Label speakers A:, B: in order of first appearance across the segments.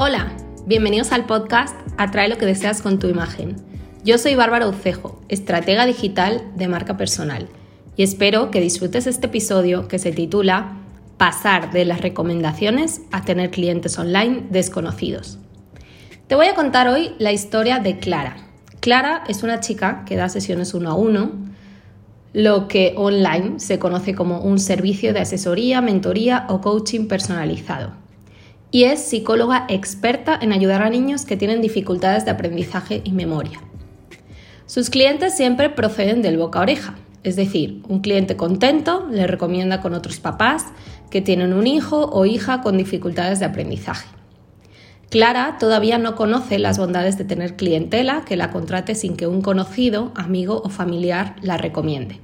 A: Hola, bienvenidos al podcast Atrae lo que deseas con tu imagen. Yo soy Bárbara Ucejo, estratega digital de marca personal, y espero que disfrutes este episodio que se titula Pasar de las recomendaciones a tener clientes online desconocidos. Te voy a contar hoy la historia de Clara. Clara es una chica que da sesiones uno a uno, lo que online se conoce como un servicio de asesoría, mentoría o coaching personalizado y es psicóloga experta en ayudar a niños que tienen dificultades de aprendizaje y memoria. Sus clientes siempre proceden del boca a oreja, es decir, un cliente contento le recomienda con otros papás que tienen un hijo o hija con dificultades de aprendizaje. Clara todavía no conoce las bondades de tener clientela que la contrate sin que un conocido, amigo o familiar la recomiende.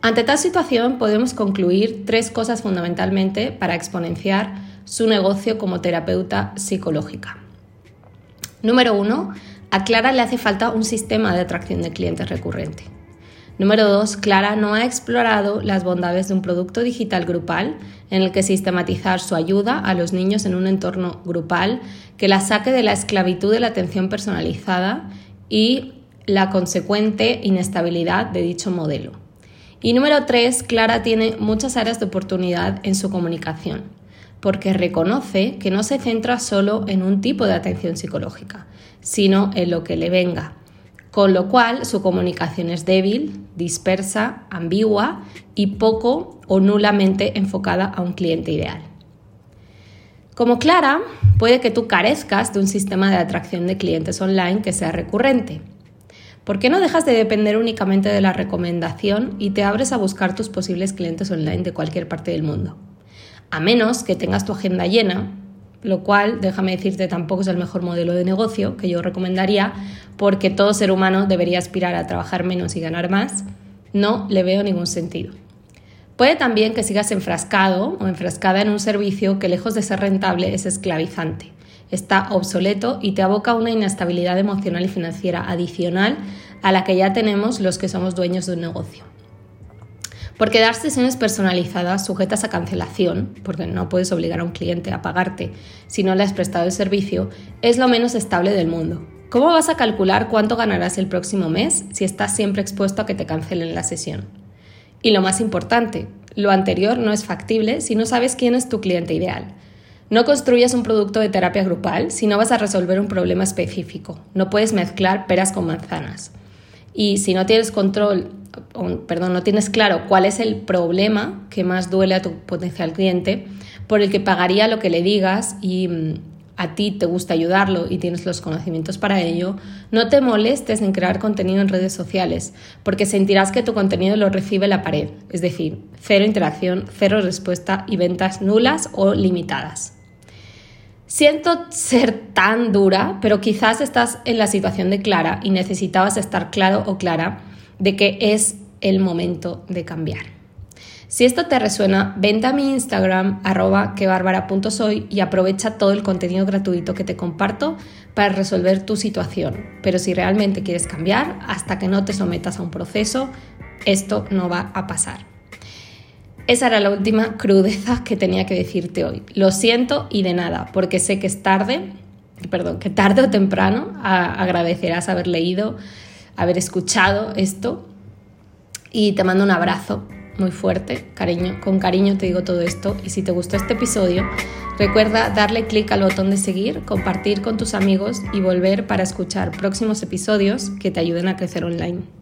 A: Ante tal situación podemos concluir tres cosas fundamentalmente para exponenciar su negocio como terapeuta psicológica. Número uno, a Clara le hace falta un sistema de atracción de clientes recurrente. Número dos, Clara no ha explorado las bondades de un producto digital grupal en el que sistematizar su ayuda a los niños en un entorno grupal que la saque de la esclavitud de la atención personalizada y la consecuente inestabilidad de dicho modelo. Y número tres, Clara tiene muchas áreas de oportunidad en su comunicación porque reconoce que no se centra solo en un tipo de atención psicológica, sino en lo que le venga, con lo cual su comunicación es débil, dispersa, ambigua y poco o nulamente enfocada a un cliente ideal. Como Clara, puede que tú carezcas de un sistema de atracción de clientes online que sea recurrente. ¿Por qué no dejas de depender únicamente de la recomendación y te abres a buscar tus posibles clientes online de cualquier parte del mundo? A menos que tengas tu agenda llena, lo cual, déjame decirte, tampoco es el mejor modelo de negocio que yo recomendaría, porque todo ser humano debería aspirar a trabajar menos y ganar más, no le veo ningún sentido. Puede también que sigas enfrascado o enfrascada en un servicio que lejos de ser rentable es esclavizante, está obsoleto y te aboca a una inestabilidad emocional y financiera adicional a la que ya tenemos los que somos dueños de un negocio. Porque dar sesiones personalizadas sujetas a cancelación, porque no puedes obligar a un cliente a pagarte si no le has prestado el servicio, es lo menos estable del mundo. ¿Cómo vas a calcular cuánto ganarás el próximo mes si estás siempre expuesto a que te cancelen la sesión? Y lo más importante, lo anterior no es factible si no sabes quién es tu cliente ideal. No construyas un producto de terapia grupal si no vas a resolver un problema específico. No puedes mezclar peras con manzanas. Y si no tienes control perdón, no tienes claro cuál es el problema que más duele a tu potencial cliente, por el que pagaría lo que le digas y mm, a ti te gusta ayudarlo y tienes los conocimientos para ello, no te molestes en crear contenido en redes sociales, porque sentirás que tu contenido lo recibe la pared, es decir, cero interacción, cero respuesta y ventas nulas o limitadas. Siento ser tan dura, pero quizás estás en la situación de Clara y necesitabas estar claro o clara de que es el momento de cambiar. Si esto te resuena, vente a mi Instagram arroba quebárbara.soy y aprovecha todo el contenido gratuito que te comparto para resolver tu situación. Pero si realmente quieres cambiar, hasta que no te sometas a un proceso, esto no va a pasar. Esa era la última crudeza que tenía que decirte hoy. Lo siento y de nada, porque sé que es tarde, perdón, que tarde o temprano agradecerás haber leído haber escuchado esto y te mando un abrazo muy fuerte, cariño, con cariño te digo todo esto y si te gustó este episodio, recuerda darle clic al botón de seguir, compartir con tus amigos y volver para escuchar próximos episodios que te ayuden a crecer online.